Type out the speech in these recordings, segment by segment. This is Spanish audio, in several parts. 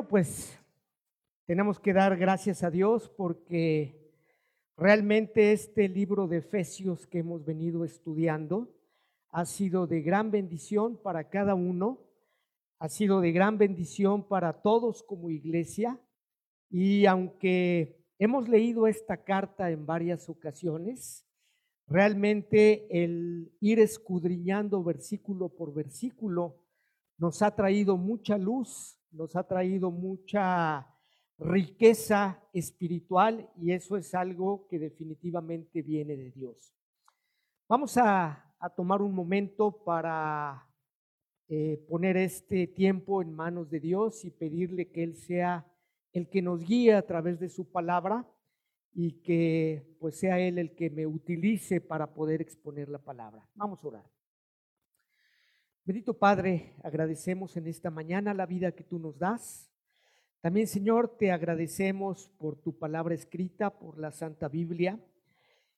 Bueno, pues tenemos que dar gracias a Dios porque realmente este libro de Efesios que hemos venido estudiando ha sido de gran bendición para cada uno, ha sido de gran bendición para todos como iglesia. Y aunque hemos leído esta carta en varias ocasiones, realmente el ir escudriñando versículo por versículo nos ha traído mucha luz nos ha traído mucha riqueza espiritual y eso es algo que definitivamente viene de Dios. Vamos a, tomar un momento para eh, poner este tiempo en manos de Dios y pedirle que Él sea el que nos guíe a través de su palabra y que pues sea Él el que me utilice para poder exponer la palabra. Vamos a orar. Bendito Padre, agradecemos en esta mañana la vida que tú nos das. También, Señor, te agradecemos por tu palabra escrita, por la Santa Biblia.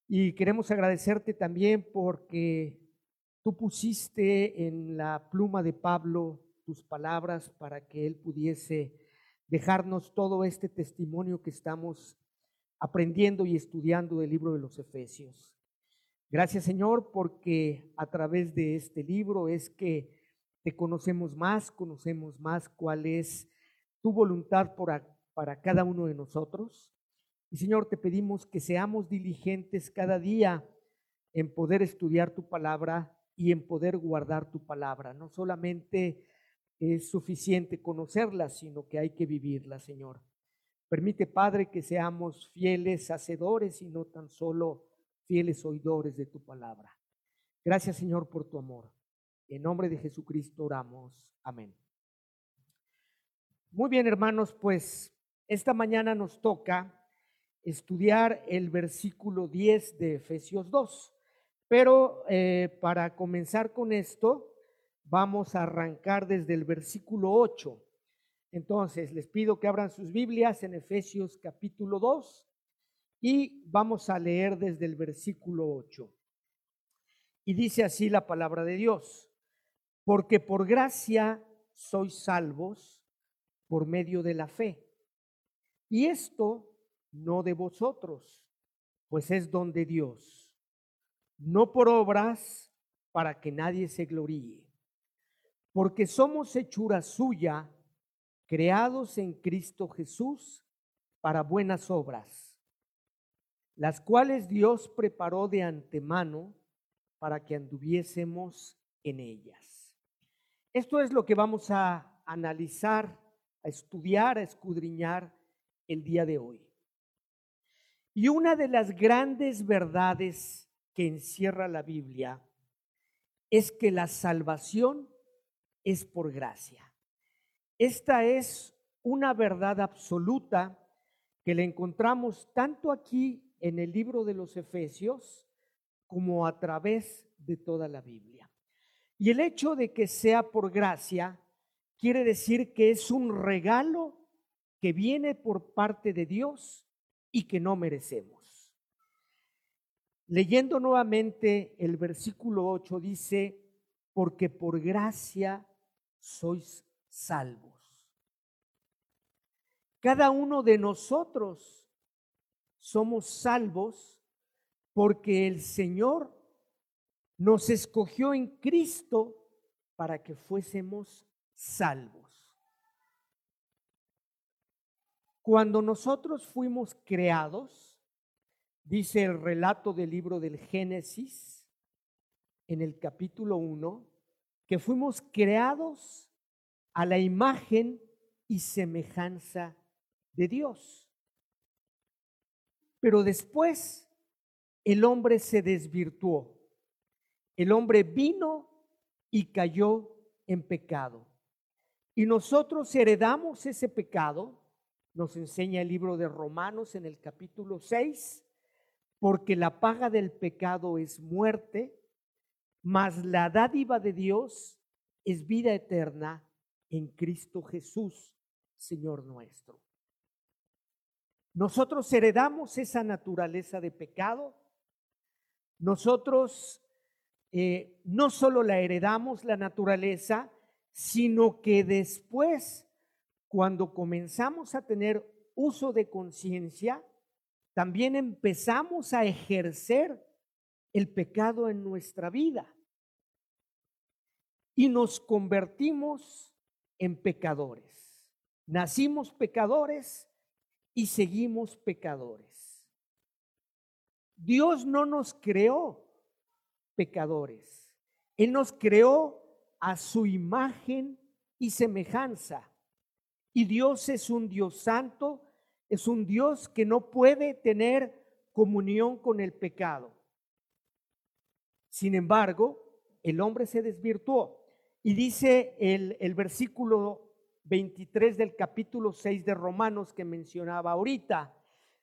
Y queremos agradecerte también porque tú pusiste en la pluma de Pablo tus palabras para que él pudiese dejarnos todo este testimonio que estamos aprendiendo y estudiando del libro de los Efesios. Gracias Señor porque a través de este libro es que te conocemos más, conocemos más cuál es tu voluntad para cada uno de nosotros. Y Señor, te pedimos que seamos diligentes cada día en poder estudiar tu palabra y en poder guardar tu palabra. No solamente es suficiente conocerla, sino que hay que vivirla, Señor. Permite, Padre, que seamos fieles hacedores y no tan solo fieles oidores de tu palabra. Gracias Señor por tu amor. En nombre de Jesucristo oramos. Amén. Muy bien hermanos, pues esta mañana nos toca estudiar el versículo 10 de Efesios 2. Pero eh, para comenzar con esto, vamos a arrancar desde el versículo 8. Entonces, les pido que abran sus Biblias en Efesios capítulo 2 y vamos a leer desde el versículo 8. Y dice así la palabra de Dios, porque por gracia sois salvos por medio de la fe. Y esto no de vosotros, pues es don de Dios, no por obras para que nadie se gloríe, porque somos hechura suya, creados en Cristo Jesús para buenas obras las cuales Dios preparó de antemano para que anduviésemos en ellas. Esto es lo que vamos a analizar, a estudiar, a escudriñar el día de hoy. Y una de las grandes verdades que encierra la Biblia es que la salvación es por gracia. Esta es una verdad absoluta que la encontramos tanto aquí en el libro de los Efesios como a través de toda la Biblia. Y el hecho de que sea por gracia quiere decir que es un regalo que viene por parte de Dios y que no merecemos. Leyendo nuevamente el versículo 8 dice, porque por gracia sois salvos. Cada uno de nosotros somos salvos porque el Señor nos escogió en Cristo para que fuésemos salvos. Cuando nosotros fuimos creados, dice el relato del libro del Génesis, en el capítulo 1, que fuimos creados a la imagen y semejanza de Dios. Pero después el hombre se desvirtuó. El hombre vino y cayó en pecado. Y nosotros heredamos ese pecado, nos enseña el libro de Romanos en el capítulo 6, porque la paga del pecado es muerte, mas la dádiva de Dios es vida eterna en Cristo Jesús, Señor nuestro. Nosotros heredamos esa naturaleza de pecado. Nosotros eh, no solo la heredamos la naturaleza, sino que después, cuando comenzamos a tener uso de conciencia, también empezamos a ejercer el pecado en nuestra vida y nos convertimos en pecadores. Nacimos pecadores y seguimos pecadores. Dios no nos creó pecadores. Él nos creó a su imagen y semejanza. Y Dios es un Dios santo, es un Dios que no puede tener comunión con el pecado. Sin embargo, el hombre se desvirtuó. Y dice el, el versículo 23 del capítulo 6 de Romanos que mencionaba ahorita,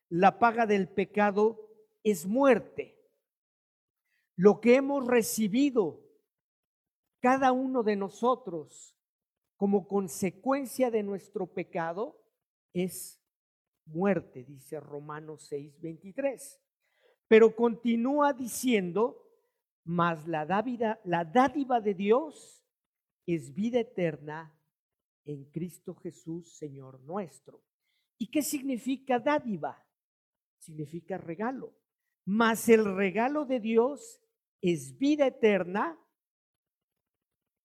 la paga del pecado es muerte. Lo que hemos recibido cada uno de nosotros como consecuencia de nuestro pecado es muerte, dice Romanos 6, 23. Pero continúa diciendo, mas la dádiva, la dádiva de Dios es vida eterna en Cristo Jesús, Señor nuestro. ¿Y qué significa dádiva? Significa regalo. Mas el regalo de Dios es vida eterna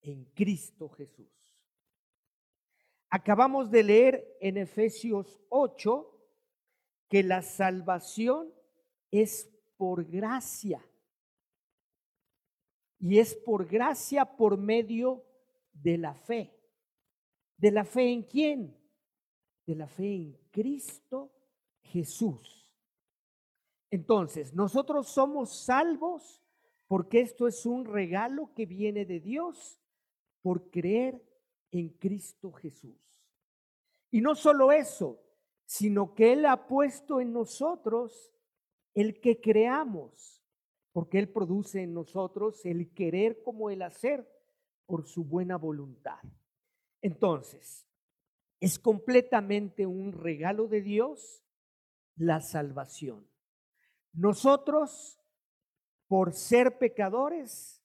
en Cristo Jesús. Acabamos de leer en Efesios 8 que la salvación es por gracia. Y es por gracia por medio de la fe. ¿De la fe en quién? De la fe en Cristo Jesús. Entonces, nosotros somos salvos porque esto es un regalo que viene de Dios por creer en Cristo Jesús. Y no solo eso, sino que Él ha puesto en nosotros el que creamos, porque Él produce en nosotros el querer como el hacer por su buena voluntad. Entonces, es completamente un regalo de Dios la salvación. Nosotros, por ser pecadores,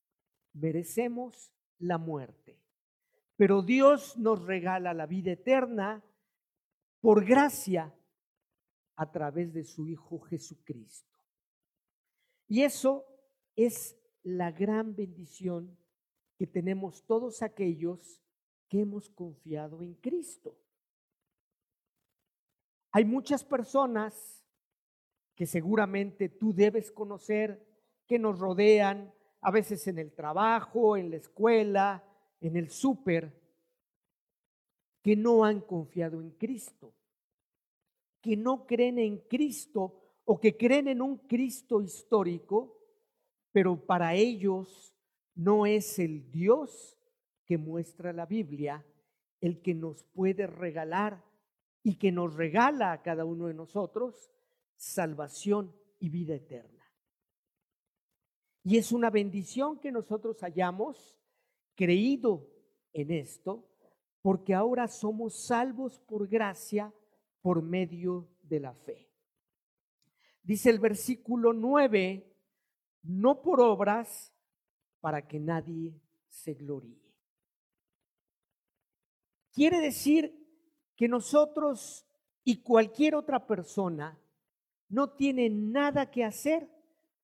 merecemos la muerte. Pero Dios nos regala la vida eterna por gracia a través de su Hijo Jesucristo. Y eso es la gran bendición que tenemos todos aquellos que hemos confiado en Cristo. Hay muchas personas que seguramente tú debes conocer, que nos rodean, a veces en el trabajo, en la escuela, en el súper, que no han confiado en Cristo, que no creen en Cristo o que creen en un Cristo histórico, pero para ellos no es el Dios que muestra la Biblia el que nos puede regalar y que nos regala a cada uno de nosotros salvación y vida eterna. Y es una bendición que nosotros hayamos creído en esto, porque ahora somos salvos por gracia por medio de la fe. Dice el versículo 9, no por obras para que nadie se gloríe. Quiere decir que nosotros y cualquier otra persona no tiene nada que hacer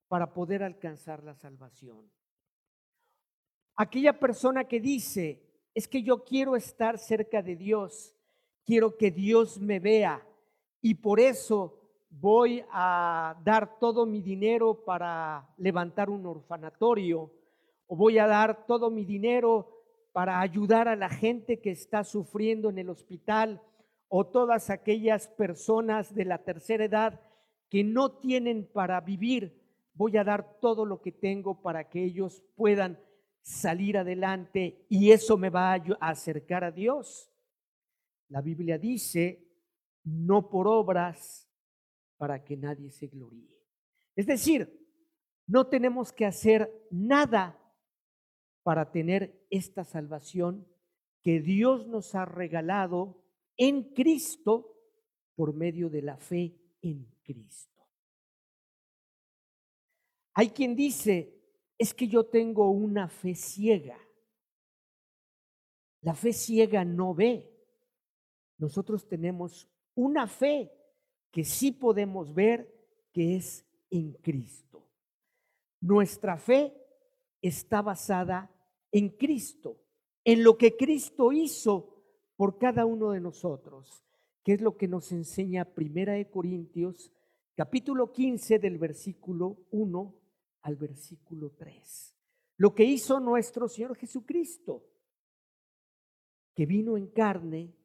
para poder alcanzar la salvación. Aquella persona que dice, es que yo quiero estar cerca de Dios, quiero que Dios me vea y por eso voy a dar todo mi dinero para levantar un orfanatorio o voy a dar todo mi dinero para ayudar a la gente que está sufriendo en el hospital o todas aquellas personas de la tercera edad que no tienen para vivir voy a dar todo lo que tengo para que ellos puedan salir adelante y eso me va a acercar a Dios. La Biblia dice, no por obras para que nadie se gloríe. Es decir, no tenemos que hacer nada para tener esta salvación que Dios nos ha regalado en Cristo por medio de la fe en Cristo. Hay quien dice, es que yo tengo una fe ciega. La fe ciega no ve. nosotros tenemos una fe que sí podemos ver que es en Cristo. Nuestra fe está basada en Cristo, en lo que Cristo hizo por cada uno de nosotros, que es lo que nos enseña Primera de Corintios, capítulo 15 del versículo 1 al versículo 3. Lo que hizo nuestro Señor Jesucristo, que vino en carne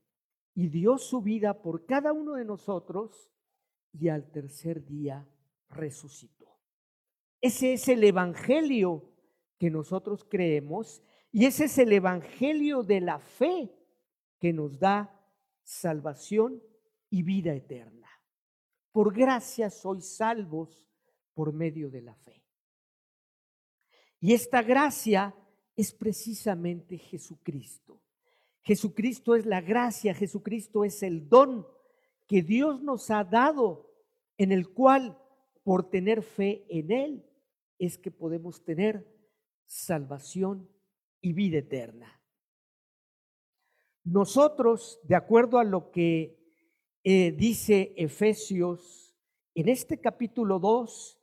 y dio su vida por cada uno de nosotros y al tercer día resucitó. Ese es el Evangelio que nosotros creemos y ese es el Evangelio de la fe que nos da salvación y vida eterna. Por gracia sois salvos por medio de la fe. Y esta gracia es precisamente Jesucristo. Jesucristo es la gracia, Jesucristo es el don que Dios nos ha dado, en el cual por tener fe en Él es que podemos tener salvación y vida eterna. Nosotros, de acuerdo a lo que eh, dice Efesios, en este capítulo 2,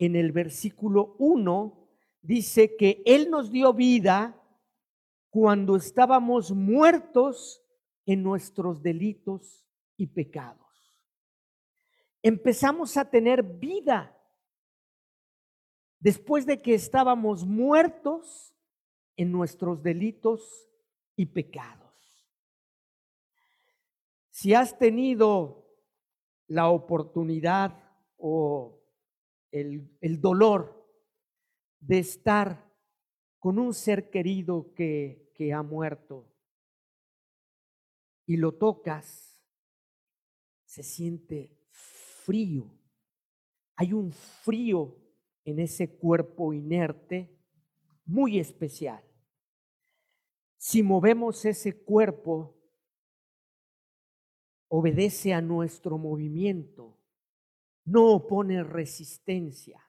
en el versículo 1, dice que Él nos dio vida cuando estábamos muertos en nuestros delitos y pecados. Empezamos a tener vida después de que estábamos muertos en nuestros delitos y pecados. Si has tenido la oportunidad o el, dolor de estar con un ser querido que, que ha muerto y lo tocas, se siente frío. Hay un frío en ese cuerpo inerte muy especial. Si movemos ese cuerpo, obedece a nuestro movimiento, no opone resistencia.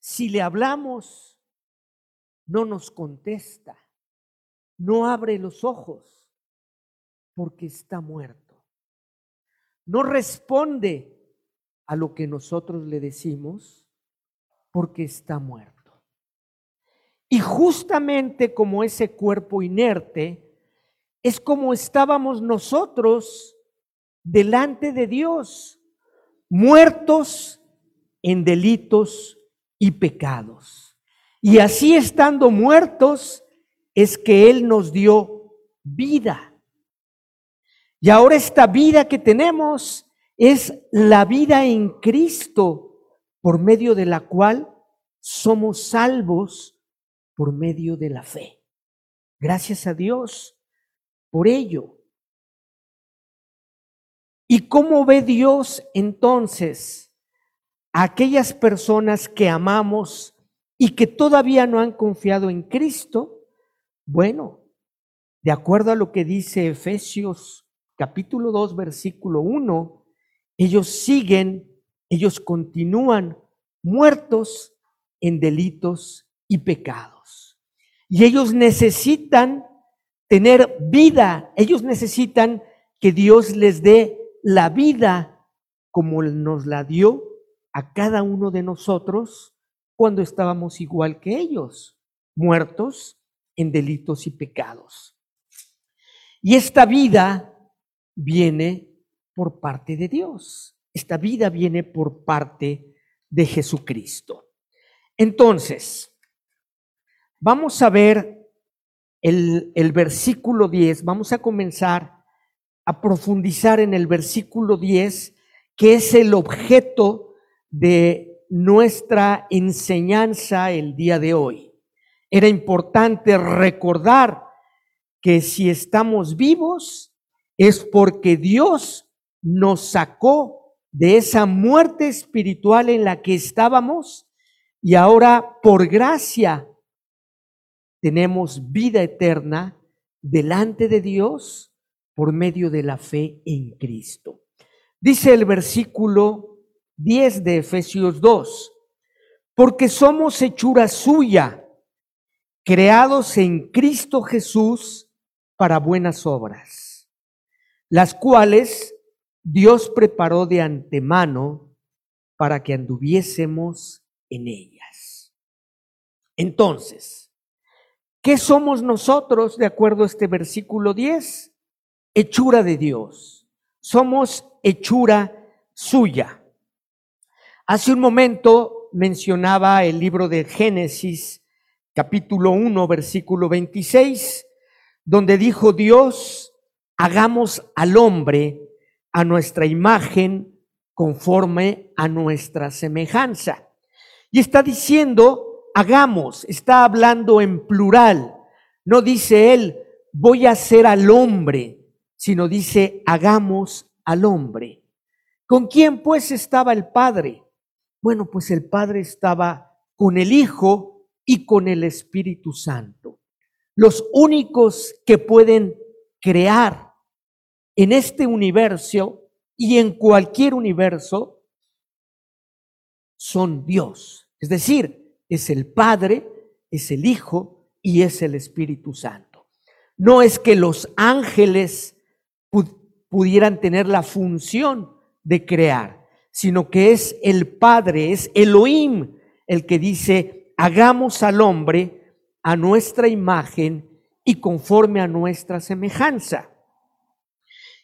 Si le hablamos, no nos contesta, no abre los ojos porque está muerto. No responde a lo que nosotros le decimos porque está muerto. Y justamente como ese cuerpo inerte, es como estábamos nosotros delante de Dios, muertos en delitos y pecados. Y así estando muertos es que Él nos dio vida. Y ahora esta vida que tenemos es la vida en Cristo, por medio de la cual somos salvos por medio de la fe. Gracias a Dios por ello. ¿Y cómo ve Dios entonces a aquellas personas que amamos y que todavía no han confiado en Cristo? Bueno, de acuerdo a lo que dice Efesios capítulo 2 versículo 1, ellos siguen, ellos continúan muertos en delitos y pecados. Y ellos necesitan tener vida. Ellos necesitan que Dios les dé la vida como nos la dio a cada uno de nosotros cuando estábamos igual que ellos, muertos en delitos y pecados. Y esta vida viene por parte de Dios. Esta vida viene por parte de Jesucristo. Entonces, vamos a ver el, versículo 10, vamos a comenzar a profundizar en el versículo 10, que es el objeto de nuestra enseñanza el día de hoy. Era importante recordar que si estamos vivos es porque Dios nos sacó de esa muerte espiritual en la que estábamos y ahora por gracia tenemos vida eterna delante de Dios por medio de la fe en Cristo. Dice el versículo 10 de Efesios 2, porque somos hechura suya, creados en Cristo Jesús para buenas obras, las cuales Dios preparó de antemano para que anduviésemos en ellas. Entonces, ¿qué somos nosotros de acuerdo a este versículo 10? Hechura de Dios. Somos hechura suya. Hace un momento mencionaba el libro de Génesis, capítulo 1, versículo 26, donde dijo Dios, hagamos al hombre a nuestra imagen conforme a nuestra semejanza. Y está diciendo, hagamos, está hablando en plural. No dice él, voy a hacer al hombre, sino dice, hagamos al hombre. ¿Con quién pues estaba el Padre? Bueno, pues el Padre estaba con el Hijo y con el Espíritu Santo. Los únicos que pueden crear en este universo y en cualquier universo son Dios. Es decir, es el Padre, es el Hijo y es el Espíritu Santo. No es que los ángeles pudieran tener la función de crear sino que es el Padre, es Elohim el que dice, hagamos al hombre a nuestra imagen y conforme a nuestra semejanza.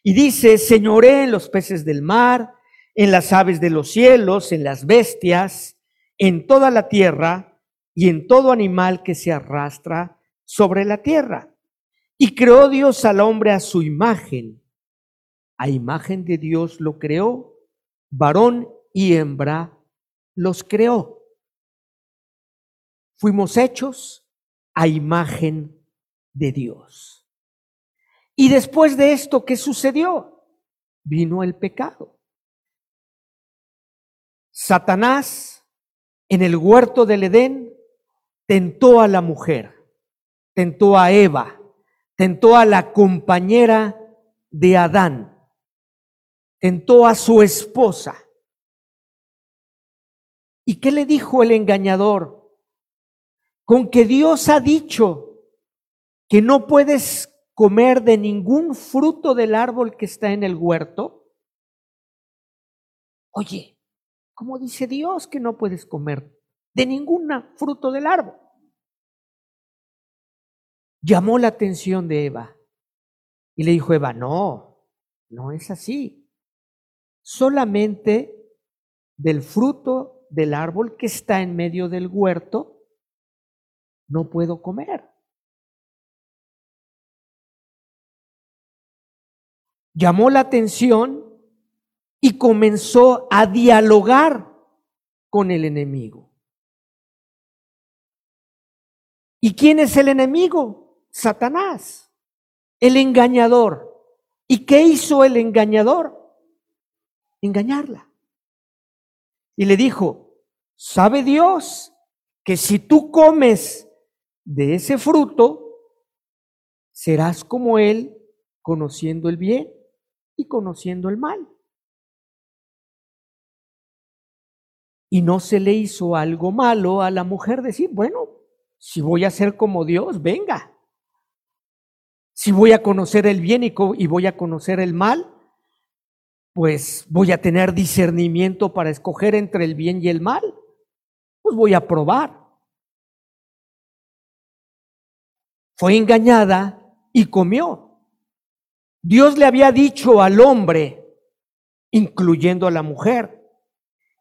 Y dice, señoré en los peces del mar, en las aves de los cielos, en las bestias, en toda la tierra y en todo animal que se arrastra sobre la tierra. Y creó Dios al hombre a su imagen. A imagen de Dios lo creó, varón y hembra los creó. Fuimos hechos a imagen de Dios. Y después de esto, ¿qué sucedió? Vino el pecado. Satanás en el huerto del Edén tentó a la mujer, tentó a Eva, tentó a la compañera de Adán tentó a su esposa. ¿Y qué le dijo el engañador? Con que Dios ha dicho que no puedes comer de ningún fruto del árbol que está en el huerto. Oye, ¿cómo dice Dios que no puedes comer de ningún fruto del árbol? Llamó la atención de Eva y le dijo Eva, no, no es así solamente del fruto del árbol que está en medio del huerto, no puedo comer. Llamó la atención y comenzó a dialogar con el enemigo. ¿Y quién es el enemigo? Satanás, el engañador. ¿Y qué hizo el engañador? engañarla. Y le dijo, ¿sabe Dios que si tú comes de ese fruto, serás como Él, conociendo el bien y conociendo el mal? Y no se le hizo algo malo a la mujer decir, bueno, si voy a ser como Dios, venga. Si voy a conocer el bien y, voy a conocer el mal, pues voy a tener discernimiento para escoger entre el bien y el mal. Pues voy a probar. Fue engañada y comió. Dios le había dicho al hombre, incluyendo a la mujer,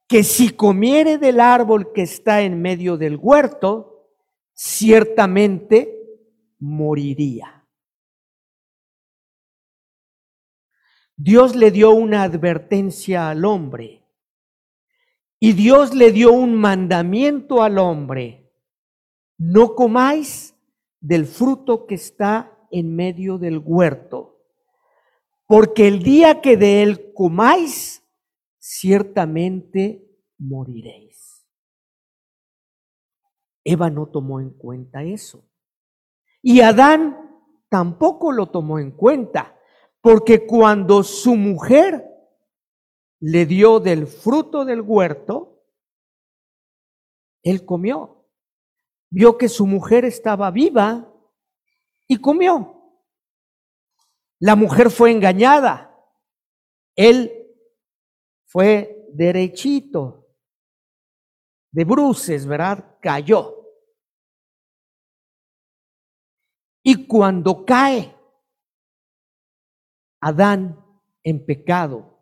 que si comiere del árbol que está en medio del huerto, ciertamente moriría. Dios le dio una advertencia al hombre y Dios le dio un mandamiento al hombre. No comáis del fruto que está en medio del huerto, porque el día que de él comáis, ciertamente moriréis. Eva no tomó en cuenta eso. Y Adán tampoco lo tomó en cuenta. Porque cuando su mujer le dio del fruto del huerto, él comió. Vio que su mujer estaba viva y comió. La mujer fue engañada. Él fue derechito, de bruces, ¿verdad? Cayó. Y cuando cae Adán en pecado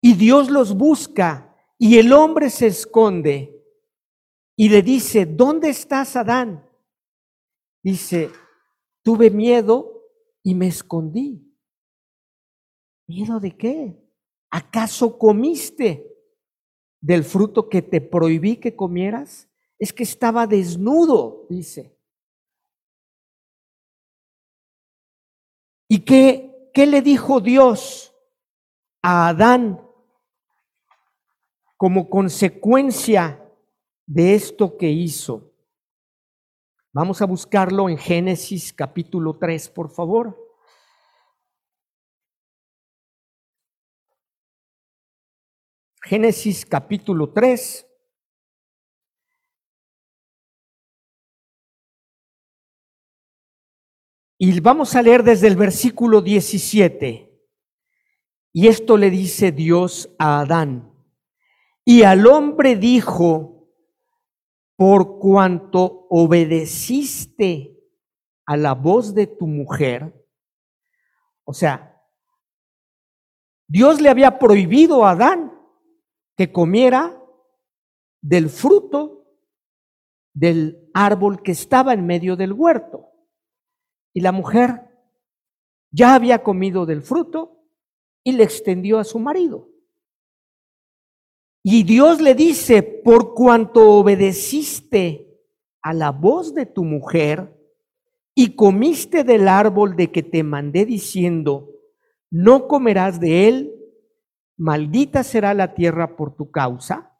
y Dios los busca y el hombre se esconde y le dice, ¿dónde estás Adán? Dice, tuve miedo y me escondí. ¿Miedo de qué? ¿Acaso comiste del fruto que te prohibí que comieras? Es que estaba desnudo, dice. ¿Y qué, qué le dijo Dios a Adán como consecuencia de esto que hizo? Vamos a buscarlo en Génesis capítulo 3, por favor. Génesis capítulo 3. Y vamos a leer desde el versículo 17. Y esto le dice Dios a Adán. Y al hombre dijo, por cuanto obedeciste a la voz de tu mujer, o sea, Dios le había prohibido a Adán que comiera del fruto del árbol que estaba en medio del huerto. Y la mujer ya había comido del fruto y le extendió a su marido. Y Dios le dice, por cuanto obedeciste a la voz de tu mujer y comiste del árbol de que te mandé diciendo, no comerás de él, maldita será la tierra por tu causa,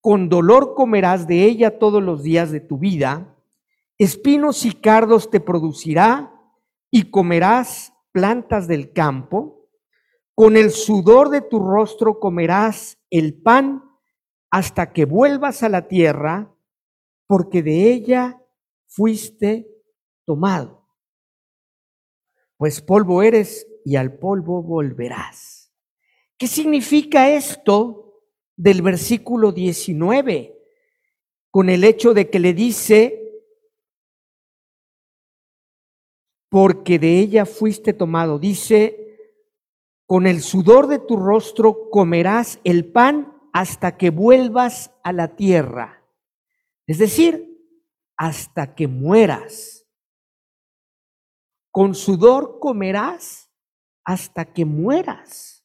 con dolor comerás de ella todos los días de tu vida, espinos y cardos te producirá y comerás plantas del campo con el sudor de tu rostro comerás el pan hasta que vuelvas a la tierra, porque de ella fuiste tomado. Pues polvo eres y al polvo volverás. ¿Qué significa esto del versículo 19? Con el hecho de que le dice, porque de ella fuiste tomado. Dice, con el sudor de tu rostro comerás el pan hasta que vuelvas a la tierra. Es decir, hasta que mueras. Con sudor comerás hasta que mueras.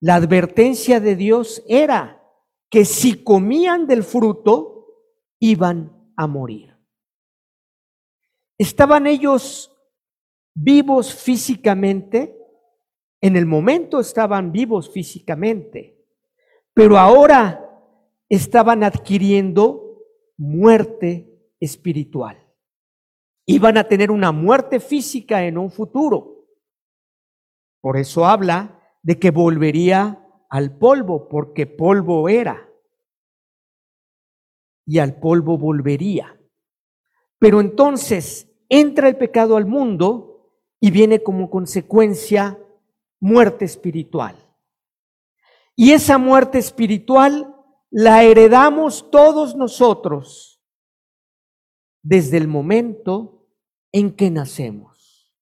La advertencia de Dios era que si comían del fruto, iban a morir. ¿Estaban ellos vivos físicamente? En el momento estaban vivos físicamente, pero ahora estaban adquiriendo muerte espiritual. Iban a tener una muerte física en un futuro. Por eso habla de que volvería al polvo, porque polvo era. Y al polvo volvería. Pero entonces entra el pecado al mundo y viene como consecuencia muerte espiritual. Y esa muerte espiritual la heredamos todos nosotros desde el momento en que nacemos.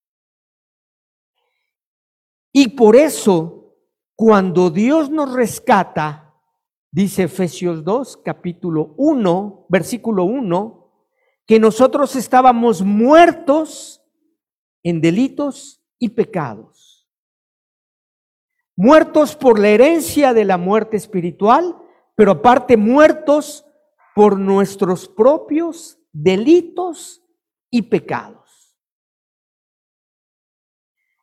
Y por eso, cuando Dios nos rescata, dice Efesios 2, capítulo 1, versículo 1, que nosotros estábamos muertos en delitos y pecados muertos por la herencia de la muerte espiritual, pero aparte muertos por nuestros propios delitos y pecados.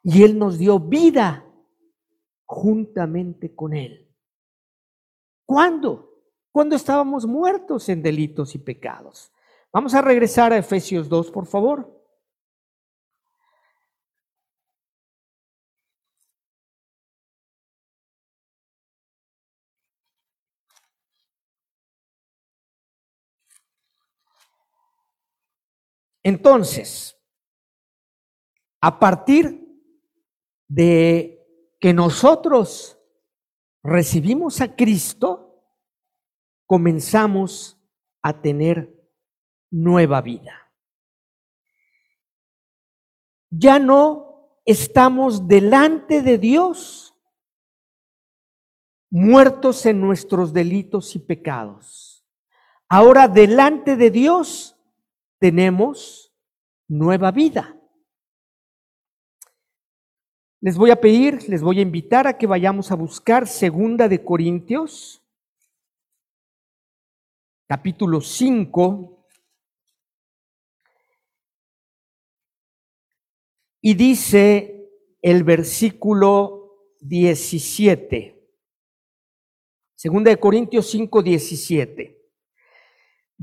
Y Él nos dio vida juntamente con Él. ¿Cuándo? Cuando estábamos muertos en delitos y pecados. Vamos a regresar a Efesios 2, por favor. Entonces, a partir de que nosotros recibimos a Cristo, comenzamos a tener nueva vida. Ya no estamos delante de Dios muertos en nuestros delitos y pecados. Ahora delante de Dios tenemos nueva vida. Les voy a pedir, les voy a invitar a que vayamos a buscar Segunda de Corintios, capítulo 5. Y dice el versículo 17. Segunda de Corintios 5, 17.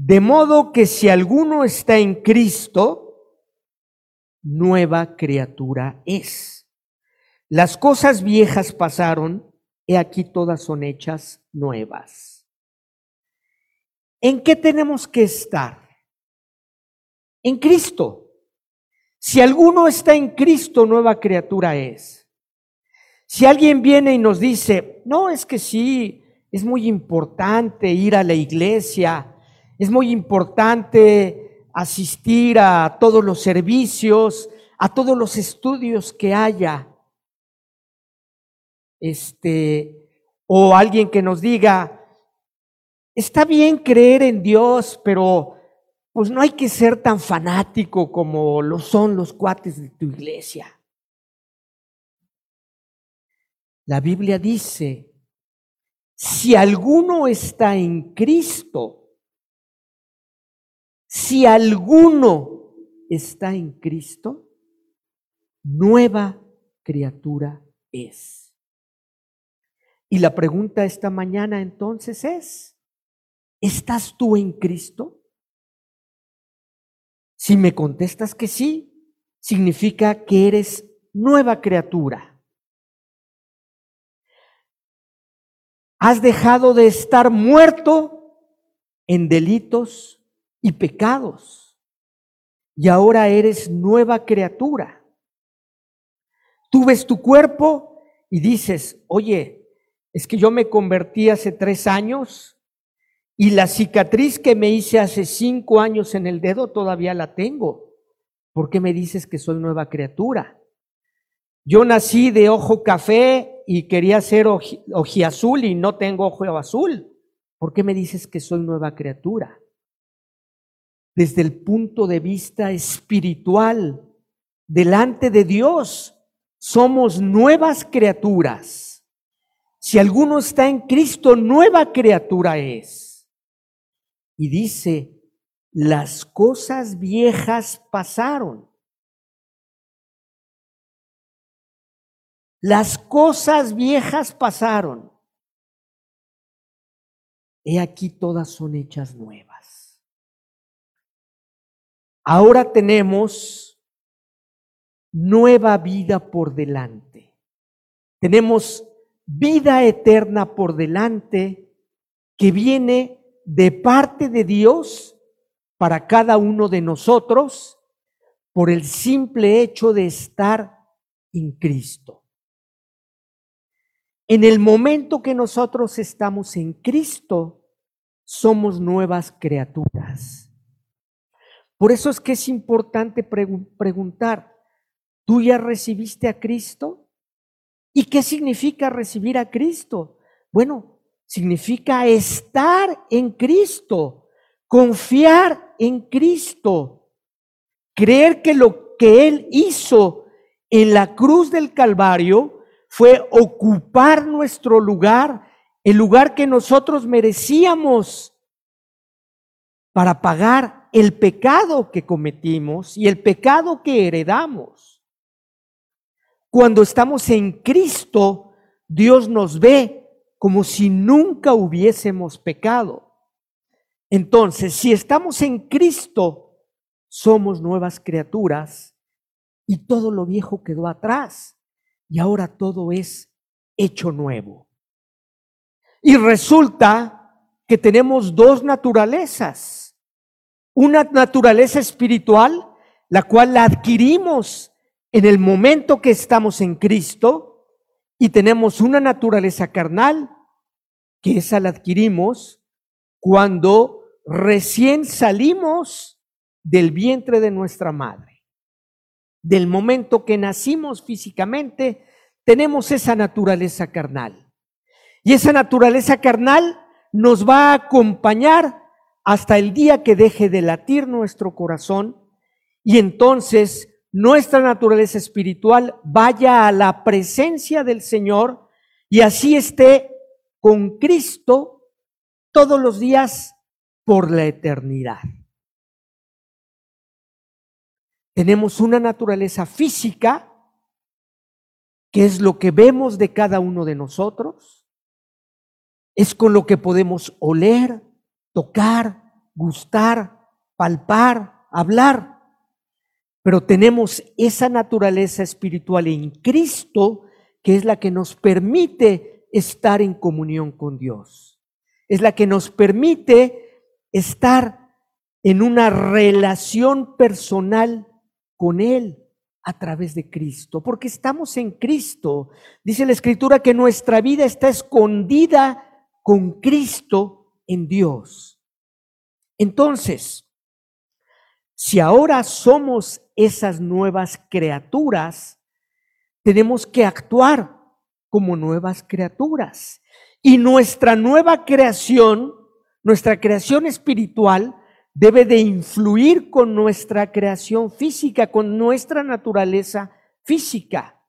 De modo que si alguno está en Cristo, nueva criatura es. Las cosas viejas pasaron, y aquí todas son hechas nuevas. ¿En qué tenemos que estar? En Cristo. Si alguno está en Cristo, nueva criatura es. Si alguien viene y nos dice, no, es que sí, es muy importante ir a la iglesia, es muy importante asistir a todos los servicios, a todos los estudios que haya este, o alguien que nos diga, está bien creer en Dios, pero pues no hay que ser tan fanático como lo son los cuates de tu iglesia. La Biblia dice, si alguno está en Cristo, si alguno está en Cristo, nueva criatura es. Y la pregunta esta mañana entonces es, ¿estás tú en Cristo? Si me contestas que sí, significa que eres nueva criatura. Has dejado de estar muerto en delitos y pecados y ahora eres nueva criatura. Tú ves tu cuerpo y dices, oye, es que yo me convertí hace tres años y la cicatriz que me hice hace cinco años en el dedo todavía la tengo. ¿Por qué me dices que soy nueva criatura? Yo nací de ojo café y quería ser ojiazul y no tengo ojo azul. ¿Por qué me dices que soy nueva criatura? Desde el punto de vista espiritual, delante de Dios, somos nuevas criaturas. Si alguno está en Cristo, nueva criatura es. Y dice, las cosas viejas pasaron. Las cosas viejas pasaron. He aquí todas son hechas nuevas. Ahora tenemos nueva vida por delante. Tenemos vida eterna por delante que viene de parte de Dios para cada uno de nosotros por el simple hecho de estar en Cristo. En el momento que nosotros estamos en Cristo, somos nuevas criaturas. Por eso es que es importante preguntar, ¿tú ya recibiste a Cristo? ¿Y qué significa recibir a Cristo? Bueno, significa estar en Cristo, confiar en Cristo, creer que lo que Él hizo en la cruz del Calvario fue ocupar nuestro lugar, el lugar que nosotros merecíamos para pagar el pecado que cometimos y el pecado que heredamos. Cuando estamos en Cristo, Dios nos ve como si nunca hubiésemos pecado. Entonces, si estamos en Cristo, somos nuevas criaturas y todo lo viejo quedó atrás y ahora todo es hecho nuevo. Y resulta que tenemos dos naturalezas. Una naturaleza espiritual, la cual la adquirimos en el momento que estamos en Cristo y tenemos una naturaleza carnal, que esa la adquirimos cuando recién salimos del vientre de nuestra madre. Del momento que nacimos físicamente, tenemos esa naturaleza carnal. Y esa naturaleza carnal nos va a acompañar hasta el día que deje de latir nuestro corazón y entonces nuestra naturaleza espiritual vaya a la presencia del Señor y así esté con Cristo todos los días por la eternidad. Tenemos una naturaleza física, que es lo que vemos de cada uno de nosotros, es con lo que podemos oler, tocar, gustar, palpar, hablar. Pero tenemos esa naturaleza espiritual en Cristo que es la que nos permite estar en comunión con Dios. Es la que nos permite estar en una relación personal con Él a través de Cristo, porque estamos en Cristo. Dice la Escritura que nuestra vida está escondida con Cristo en Dios. Entonces, si ahora somos esas nuevas criaturas, tenemos que actuar como nuevas criaturas. Y nuestra nueva creación, nuestra creación espiritual, debe de influir con nuestra creación física, con nuestra naturaleza física.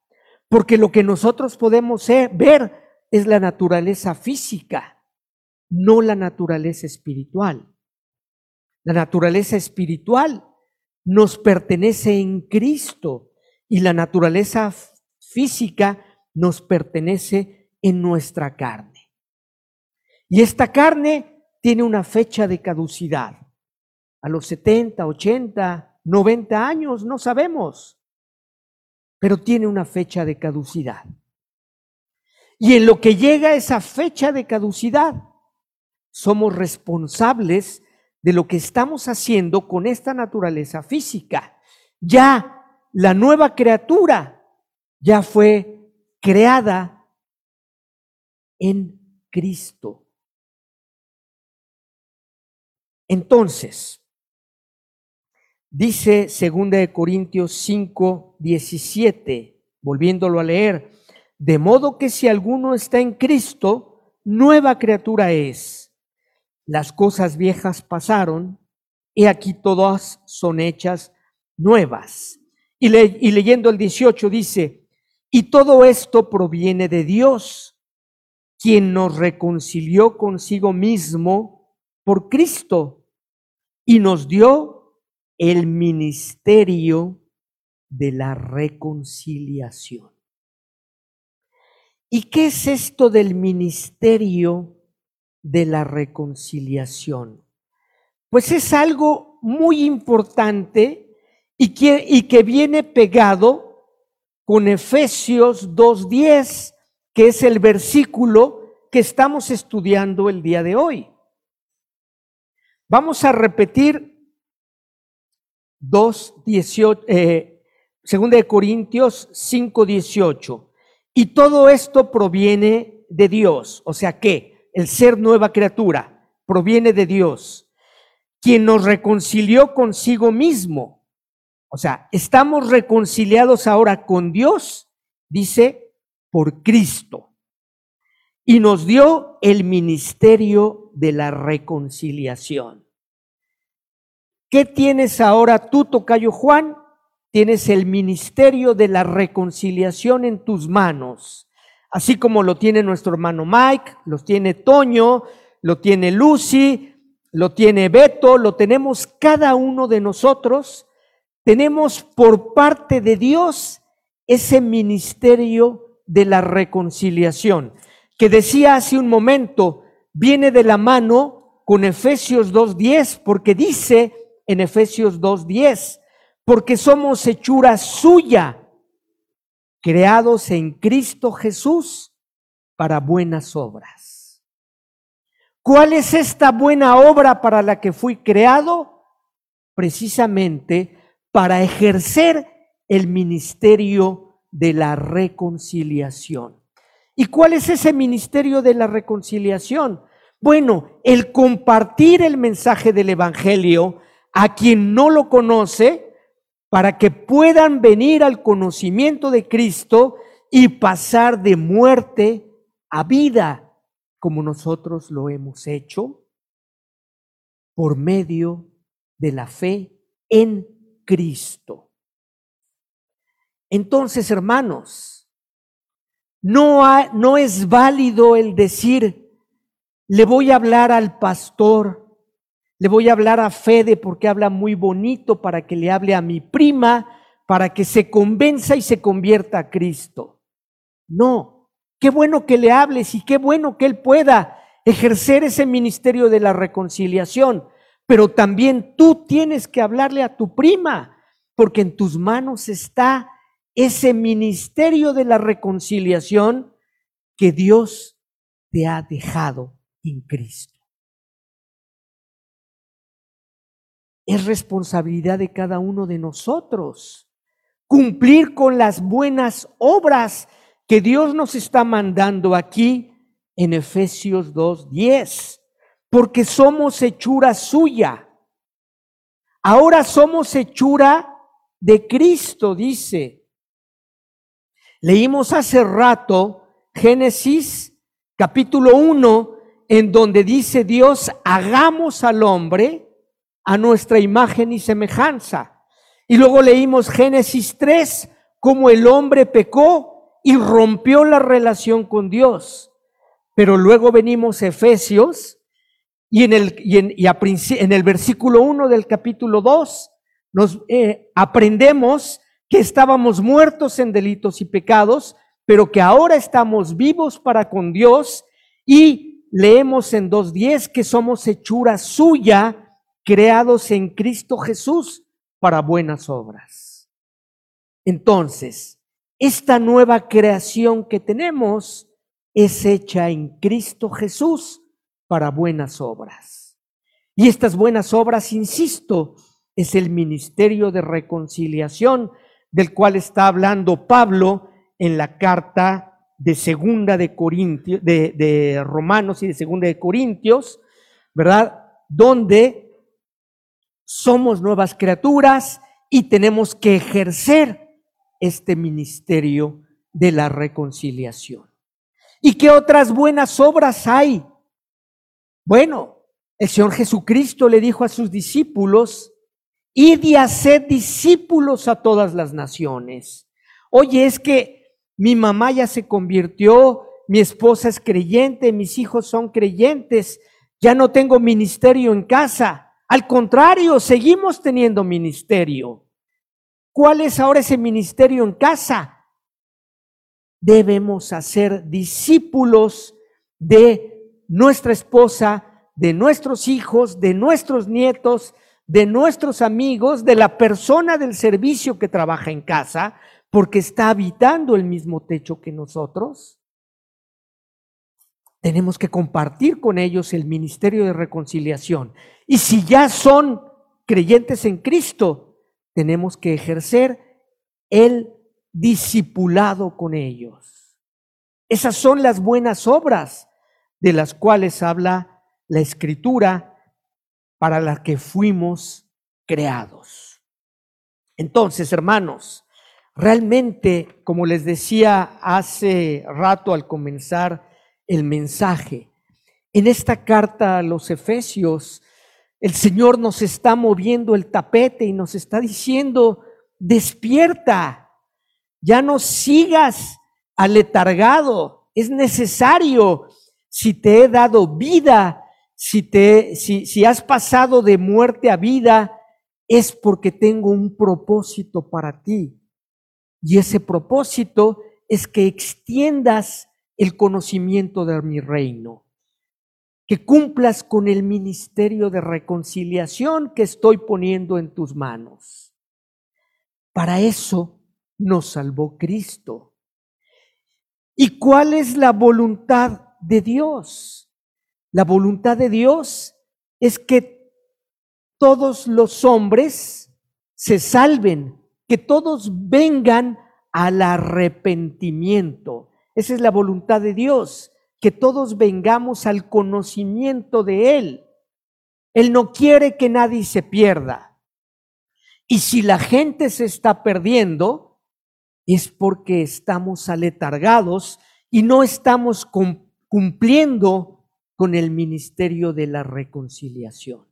Porque lo que nosotros podemos ver es la naturaleza física, no la naturaleza espiritual. La naturaleza espiritual nos pertenece en Cristo y la naturaleza física nos pertenece en nuestra carne. Y esta carne tiene una fecha de caducidad. A los 70, 80, 90 años, no sabemos, pero tiene una fecha de caducidad. Y en lo que llega esa fecha de caducidad, somos responsables de lo que estamos haciendo con esta naturaleza física. Ya la nueva criatura ya fue creada en Cristo. Entonces, dice 2 Corintios 5, 17, volviéndolo a leer, de modo que si alguno está en Cristo, nueva criatura es. Las cosas viejas pasaron y aquí todas son hechas nuevas. Y, leyendo el 18 dice, y todo esto proviene de Dios, quien nos reconcilió consigo mismo por Cristo y nos dio el ministerio de la reconciliación. ¿Y qué es esto del ministerio de la reconciliación? Pues es algo muy importante y que, viene pegado con Efesios 2.10, que es el versículo que estamos estudiando el día de hoy. Vamos a repetir 2.18, eh, 2 de Corintios 5.18. Y todo esto proviene de Dios. O sea que el ser nueva criatura proviene de Dios, quien nos reconcilió consigo mismo. O sea, estamos reconciliados ahora con Dios, dice, por Cristo. Y nos dio el ministerio de la reconciliación. ¿Qué tienes ahora tú, Tocayo Juan? tienes el ministerio de la reconciliación en tus manos, así como lo tiene nuestro hermano Mike, lo tiene Toño, lo tiene Lucy, lo tiene Beto, lo tenemos cada uno de nosotros. Tenemos por parte de Dios ese ministerio de la reconciliación, que decía hace un momento, viene de la mano con Efesios 2.10, porque dice en Efesios 2.10, porque somos hechura suya, creados en Cristo Jesús para buenas obras. ¿Cuál es esta buena obra para la que fui creado? Precisamente para ejercer el ministerio de la reconciliación. ¿Y cuál es ese ministerio de la reconciliación? Bueno, el compartir el mensaje del Evangelio a quien no lo conoce para que puedan venir al conocimiento de Cristo y pasar de muerte a vida, como nosotros lo hemos hecho, por medio de la fe en Cristo. Entonces, hermanos, no, no es válido el decir, le voy a hablar al pastor le voy a hablar a Fede porque habla muy bonito para que le hable a mi prima, para que se convenza y se convierta a Cristo. No, qué bueno que le hables y qué bueno que él pueda ejercer ese ministerio de la reconciliación, pero también tú tienes que hablarle a tu prima, porque en tus manos está ese ministerio de la reconciliación que Dios te ha dejado en Cristo. Es responsabilidad de cada uno de nosotros. Cumplir con las buenas obras que Dios nos está mandando aquí en Efesios 2.10, porque somos hechura suya. Ahora somos hechura de Cristo, dice. Leímos hace rato Génesis capítulo 1, en donde dice Dios, hagamos al hombre a nuestra imagen y semejanza. Y luego leímos Génesis 3, cómo el hombre pecó y rompió la relación con Dios. Pero luego venimos Efesios y en el, y en, en el versículo 1 del capítulo 2 nos eh, aprendemos que estábamos muertos en delitos y pecados, pero que ahora estamos vivos para con Dios y leemos en 2.10 que somos hechura suya creados en Cristo Jesús para buenas obras. Entonces, esta nueva creación que tenemos es hecha en Cristo Jesús para buenas obras. Y estas buenas obras, insisto, es el ministerio de reconciliación del cual está hablando Pablo en la carta de segunda de Corintios, de, de Romanos y de segunda de Corintios, ¿verdad? Donde somos nuevas criaturas y tenemos que ejercer este ministerio de la reconciliación. ¿Y qué otras buenas obras hay? Bueno, el Señor Jesucristo le dijo a sus discípulos, id y haced discípulos a todas las naciones. Oye, es que mi mamá ya se convirtió, mi esposa es creyente, mis hijos son creyentes, ya no tengo ministerio en casa. Al contrario, seguimos teniendo ministerio. ¿Cuál es ahora ese ministerio en casa? Debemos hacer discípulos de nuestra esposa, de nuestros hijos, de nuestros nietos, de nuestros amigos, de la persona del servicio que trabaja en casa, porque está habitando el mismo techo que nosotros. Tenemos que compartir con ellos el ministerio de reconciliación. Y si ya son creyentes en Cristo, tenemos que ejercer el discipulado con ellos. Esas son las buenas obras de las cuales habla la escritura para las que fuimos creados. Entonces, hermanos, realmente, como les decía hace rato al comenzar el mensaje, en esta carta a los Efesios, el Señor nos está moviendo el tapete y nos está diciendo, despierta, ya no sigas aletargado, es necesario, si te he dado vida, si, te, si, si has pasado de muerte a vida, es porque tengo un propósito para ti. Y ese propósito es que extiendas el conocimiento de mi reino que cumplas con el ministerio de reconciliación que estoy poniendo en tus manos. Para eso nos salvó Cristo. ¿Y cuál es la voluntad de Dios? La voluntad de Dios es que todos los hombres se salven, que todos vengan al arrepentimiento. Esa es la voluntad de Dios, que todos vengamos al conocimiento de Él. Él no quiere que nadie se pierda. Y si la gente se está perdiendo, es porque estamos aletargados y no estamos cumpliendo con el ministerio de la reconciliación.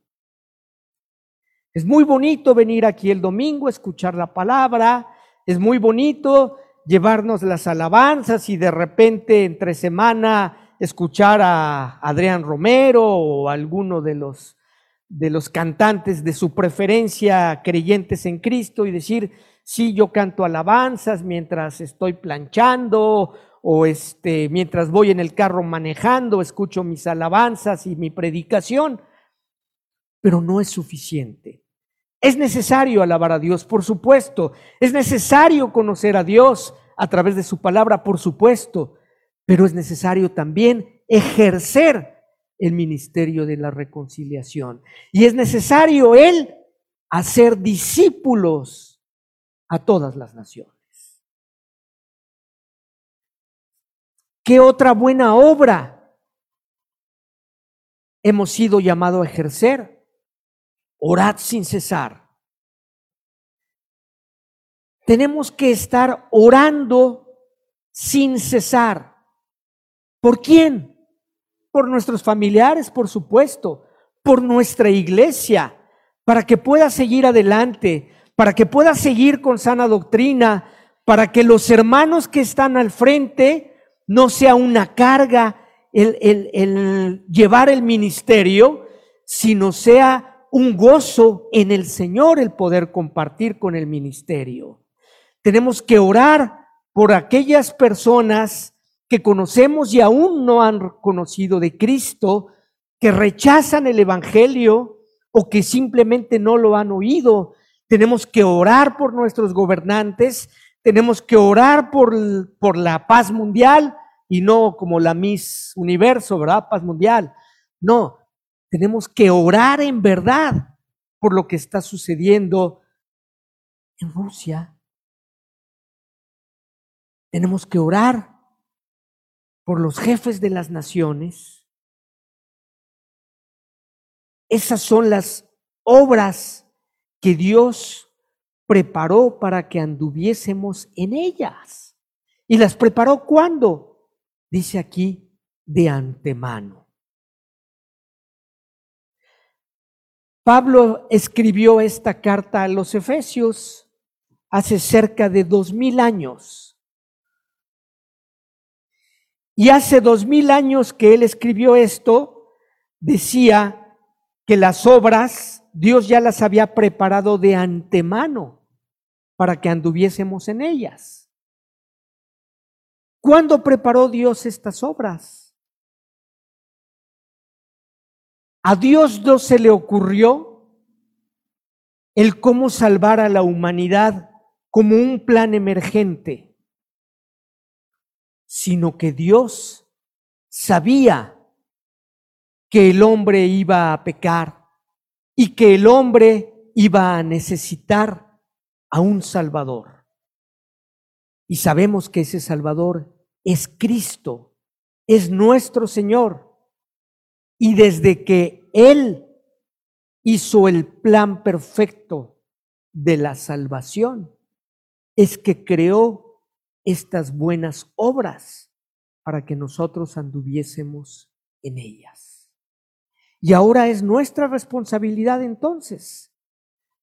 Es muy bonito venir aquí el domingo, escuchar la palabra, es muy bonito llevarnos las alabanzas y de repente entre semana escuchar a Adrián Romero o alguno de los de los cantantes de su preferencia creyentes en Cristo y decir, sí, yo canto alabanzas mientras estoy planchando o este, mientras voy en el carro manejando, escucho mis alabanzas y mi predicación, pero no es suficiente. Es necesario alabar a Dios, por supuesto. Es necesario conocer a Dios a través de su palabra, por supuesto. Pero es necesario también ejercer el ministerio de la reconciliación. Y es necesario Él hacer discípulos a todas las naciones. ¿Qué otra buena obra hemos sido llamados a ejercer? Orad sin cesar. Tenemos que estar orando sin cesar. ¿Por quién? por nuestros familiares, por supuesto, por nuestra iglesia, para que pueda seguir adelante, para que pueda seguir con sana doctrina, para que los hermanos que están al frente no sea una carga el, el llevar el ministerio, sino sea un gozo en el Señor el poder compartir con el ministerio. Tenemos que orar por aquellas personas que conocemos y aún no han conocido de Cristo, que rechazan el Evangelio o que simplemente no lo han oído. Tenemos que orar por nuestros gobernantes, tenemos que orar por, por la paz mundial y no como la Miss Universo, ¿verdad? Paz mundial. No, tenemos que orar en verdad por lo que está sucediendo en Rusia. Tenemos que orar por los jefes de las naciones. Esas son las obras que Dios preparó para que anduviésemos en ellas. ¿Y las preparó cuándo? Dice aquí, de antemano. Pablo escribió esta carta a los Efesios hace cerca de dos mil años. Y hace dos mil años que él escribió esto, decía que las obras Dios ya las había preparado de antemano para que anduviésemos en ellas. ¿Cuándo preparó Dios estas obras? A Dios no se le ocurrió el cómo salvar a la humanidad como un plan emergente sino que Dios sabía que el hombre iba a pecar y que el hombre iba a necesitar a un Salvador. Y sabemos que ese Salvador es Cristo, es nuestro Señor. Y desde que Él hizo el plan perfecto de la salvación, es que creó estas buenas obras para que nosotros anduviésemos en ellas. Y ahora es nuestra responsabilidad entonces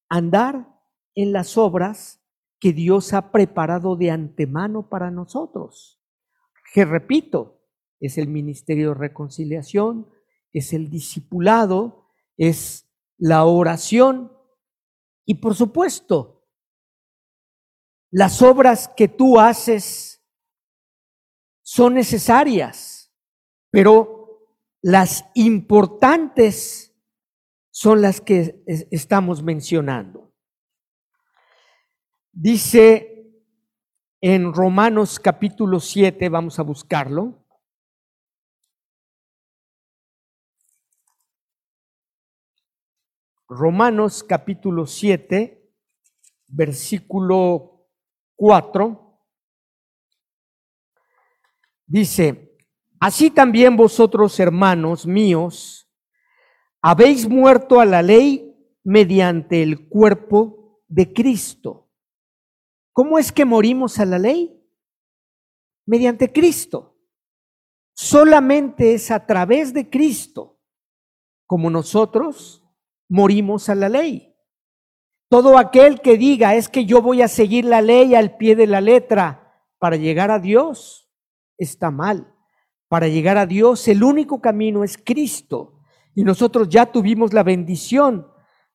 andar en las obras que Dios ha preparado de antemano para nosotros. Que repito, es el ministerio de reconciliación, es el discipulado, es la oración y por supuesto las obras que tú haces son necesarias, pero las importantes son las que estamos mencionando. Dice en Romanos capítulo 7, vamos a buscarlo. Romanos capítulo 7. versículo 4, dice, así también vosotros, hermanos míos, habéis muerto a la ley mediante el cuerpo de Cristo. ¿Cómo es que morimos a la ley? Mediante Cristo. Solamente es a través de Cristo como nosotros morimos a la ley. Todo aquel que diga es que yo voy a seguir la ley al pie de la letra para llegar a Dios, está mal. Para llegar a Dios el único camino es Cristo. Y nosotros ya tuvimos la bendición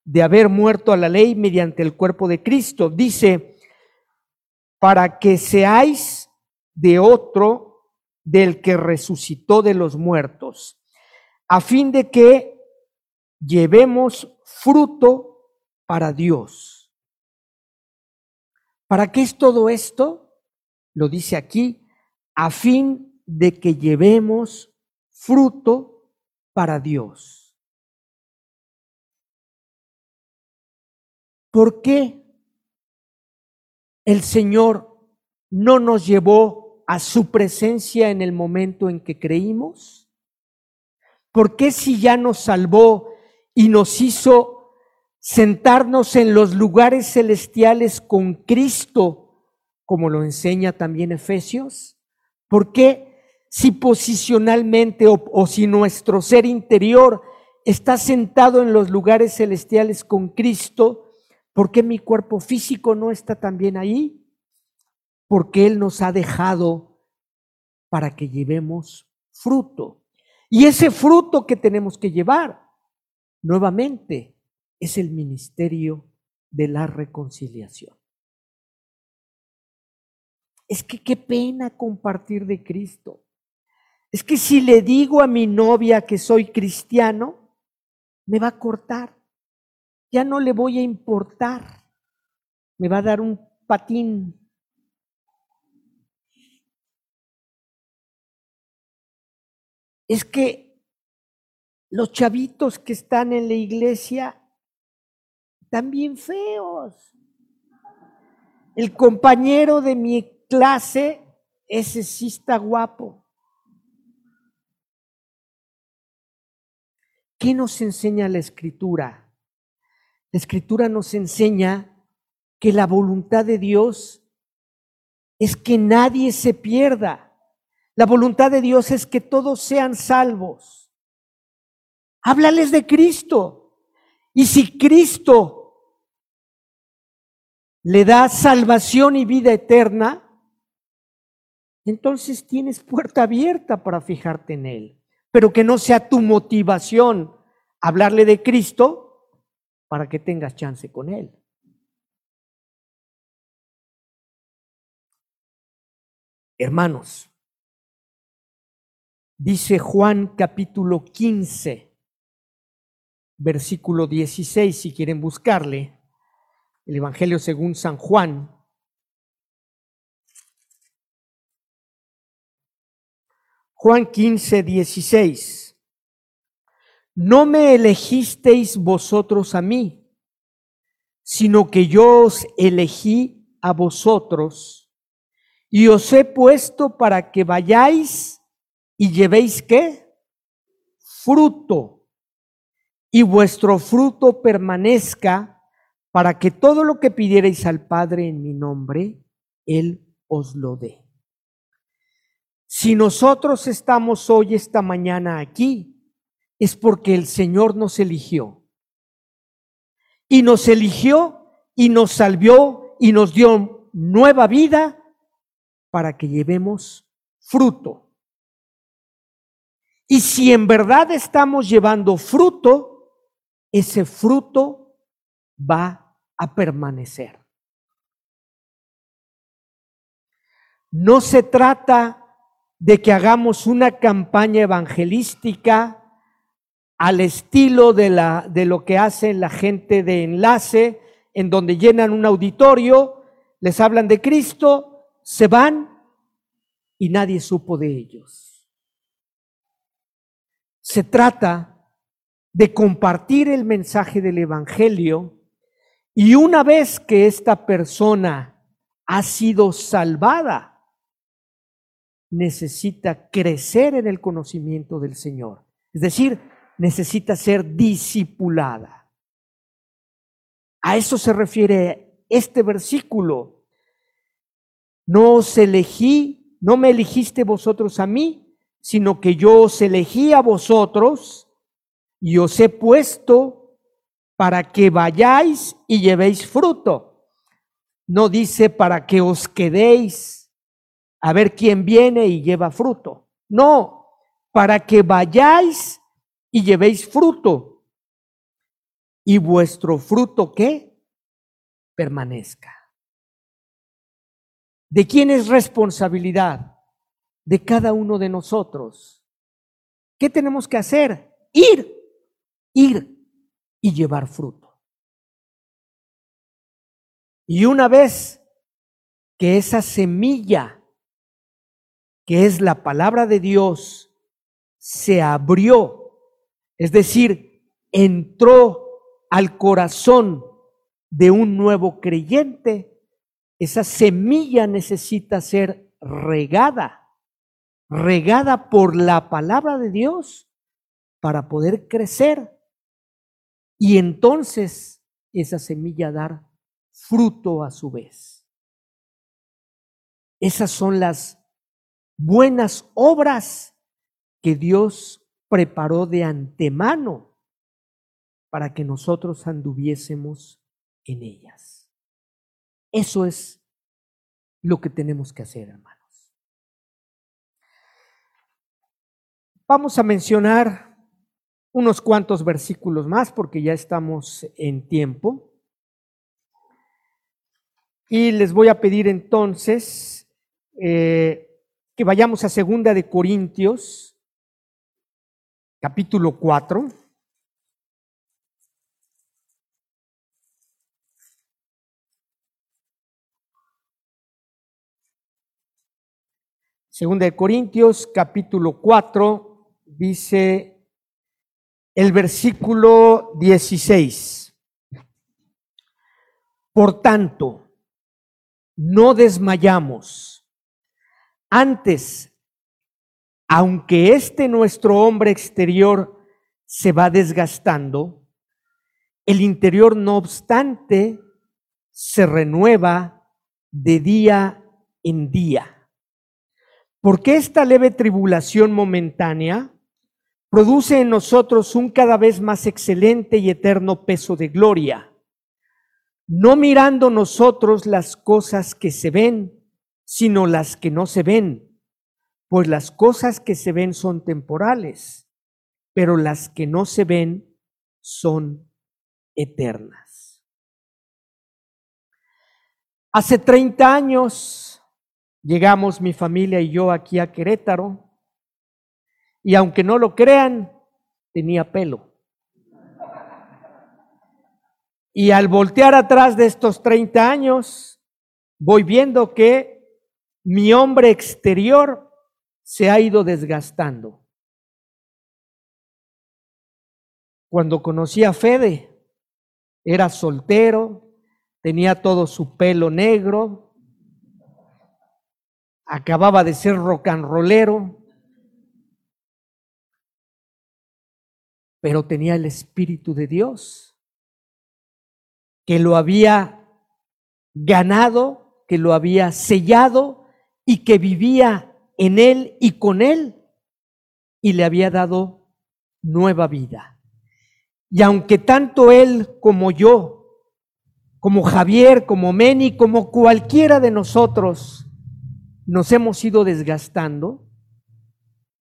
de haber muerto a la ley mediante el cuerpo de Cristo. Dice, para que seáis de otro del que resucitó de los muertos, a fin de que llevemos fruto para Dios. ¿Para qué es todo esto? Lo dice aquí, a fin de que llevemos fruto para Dios. ¿Por qué el Señor no nos llevó a su presencia en el momento en que creímos? ¿Por qué si ya nos salvó y nos hizo sentarnos en los lugares celestiales con Cristo, como lo enseña también Efesios? ¿Por qué si posicionalmente o, si nuestro ser interior está sentado en los lugares celestiales con Cristo, ¿por qué mi cuerpo físico no está también ahí? Porque Él nos ha dejado para que llevemos fruto. Y ese fruto que tenemos que llevar, nuevamente, es el ministerio de la reconciliación. Es que qué pena compartir de Cristo. Es que si le digo a mi novia que soy cristiano, me va a cortar. Ya no le voy a importar. Me va a dar un patín. Es que los chavitos que están en la iglesia también feos. El compañero de mi clase, ese sí está guapo. ¿Qué nos enseña la escritura? La escritura nos enseña que la voluntad de Dios es que nadie se pierda. La voluntad de Dios es que todos sean salvos. Háblales de Cristo. Y si Cristo le da salvación y vida eterna, entonces tienes puerta abierta para fijarte en Él. Pero que no sea tu motivación hablarle de Cristo para que tengas chance con Él. Hermanos, dice Juan capítulo 15, versículo 16, si quieren buscarle el Evangelio según San Juan. Juan 15, 16. No me elegisteis vosotros a mí, sino que yo os elegí a vosotros y os he puesto para que vayáis y llevéis qué? Fruto, y vuestro fruto permanezca para que todo lo que pidierais al Padre en mi nombre, Él os lo dé. Si nosotros estamos hoy, esta mañana aquí, es porque el Señor nos eligió. Y nos eligió y nos salvió y nos dio nueva vida para que llevemos fruto. Y si en verdad estamos llevando fruto, ese fruto va a permanecer. No se trata de que hagamos una campaña evangelística al estilo de, la, de lo que hace la gente de enlace, en donde llenan un auditorio, les hablan de Cristo, se van y nadie supo de ellos. Se trata de compartir el mensaje del Evangelio Y una vez que esta persona ha sido salvada, necesita crecer en el conocimiento del Señor. Es decir, necesita ser discipulada. A eso se refiere este versículo. No os elegí, no me elegiste vosotros a mí, sino que yo os elegí a vosotros y os he puesto para que vayáis y llevéis fruto. No dice para que os quedéis a ver quién viene y lleva fruto. No, para que vayáis y llevéis fruto. Y vuestro fruto qué? Permanezca. ¿De quién es responsabilidad? De cada uno de nosotros. ¿Qué tenemos que hacer? Ir, ir y llevar fruto. Y una vez que esa semilla, que es la palabra de Dios, se abrió, es decir, entró al corazón de un nuevo creyente, esa semilla necesita ser regada, regada por la palabra de Dios para poder crecer y entonces esa semilla dar fruto a su vez. Esas son las buenas obras que Dios preparó de antemano para que nosotros anduviésemos en ellas. Eso es lo que tenemos que hacer, hermanos. Vamos a mencionar unos cuantos versículos más porque ya estamos en tiempo. Y les voy a pedir entonces eh, que vayamos a segunda de Corintios capítulo 4. Segunda de Corintios, capítulo 4, dice el versículo 16. Por tanto, no desmayamos. Antes, aunque este nuestro hombre exterior se va desgastando, el interior no obstante se renueva de día en día. Porque esta leve tribulación momentánea produce en nosotros un cada vez más excelente y eterno peso de gloria, no mirando nosotros las cosas que se ven, sino las que no se ven pues las cosas que se ven son temporales, pero las que no se ven son eternas. Hace 30 años llegamos mi familia y yo aquí a Querétaro y aunque no lo crean, tenía pelo. Y al voltear atrás de estos 30 años, voy viendo que mi hombre exterior se ha ido desgastando. Cuando conocí a Fede, era soltero, tenía todo su pelo negro, acababa de ser rock pero tenía el Espíritu de Dios, que lo había ganado, que lo había sellado y que vivía en él y con él y le había dado nueva vida. Y aunque tanto él como yo, como Javier, como Meni, como cualquiera de nosotros, nos hemos ido desgastando,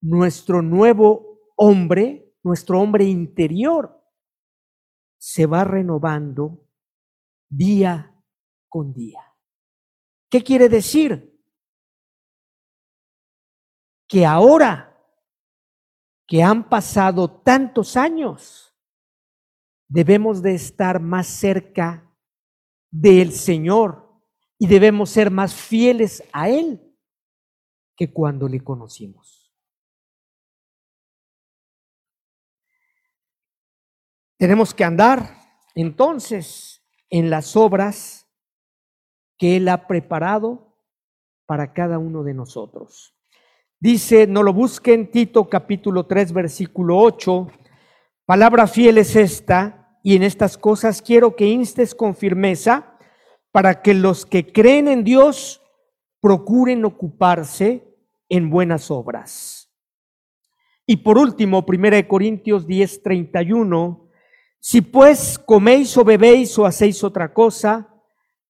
nuestro nuevo hombre, nuestro hombre interior, se va renovando día con día. ¿Qué quiere decir? que ahora que han pasado tantos años, debemos de estar más cerca del Señor y debemos ser más fieles a Él que cuando le conocimos. Tenemos que andar entonces en las obras que Él ha preparado para cada uno de nosotros. Dice, no lo busquen, Tito capítulo 3, versículo 8, palabra fiel es esta, y en estas cosas quiero que instes con firmeza para que los que creen en Dios procuren ocuparse en buenas obras. Y por último, 1 Corintios 10, 31, si pues coméis o bebéis o hacéis otra cosa,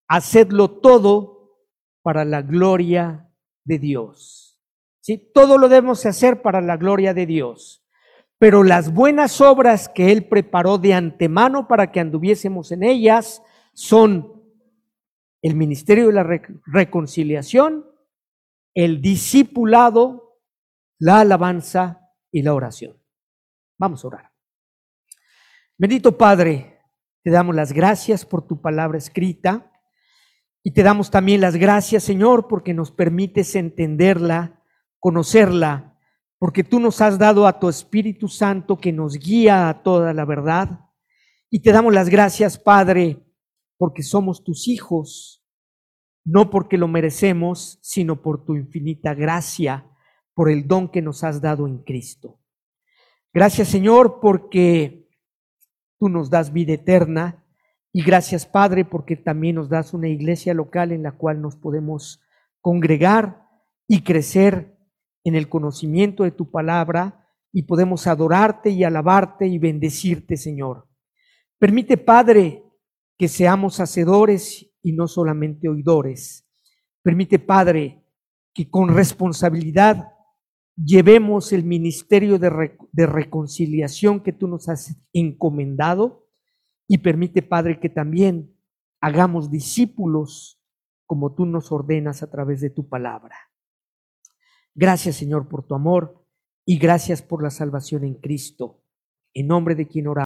hacedlo todo para la gloria de Dios. ¿Sí? Todo lo debemos hacer para la gloria de Dios. Pero las buenas obras que Él preparó de antemano para que anduviésemos en ellas son el ministerio de la reconciliación, el discipulado, la alabanza y la oración. Vamos a orar. Bendito Padre, te damos las gracias por tu palabra escrita y te damos también las gracias, Señor, porque nos permites entenderla, conocerla, porque tú nos has dado a tu Espíritu Santo que nos guía a toda la verdad. Y te damos las gracias, Padre, porque somos tus hijos, no porque lo merecemos, sino por tu infinita gracia por el don que nos has dado en Cristo. Gracias Señor porque tú nos das vida eterna y gracias Padre porque también nos das una iglesia local en la cual nos podemos congregar y crecer en el conocimiento de tu palabra y podemos adorarte y alabarte y bendecirte Señor. Permite Padre que seamos hacedores y no solamente oidores. Permite Padre que con responsabilidad llevemos el ministerio de, reconciliación que tú nos has encomendado y permite, Padre, que también hagamos discípulos como tú nos ordenas a través de tu palabra. Gracias, Señor, por tu amor y gracias por la salvación en Cristo. En nombre de quien oramos.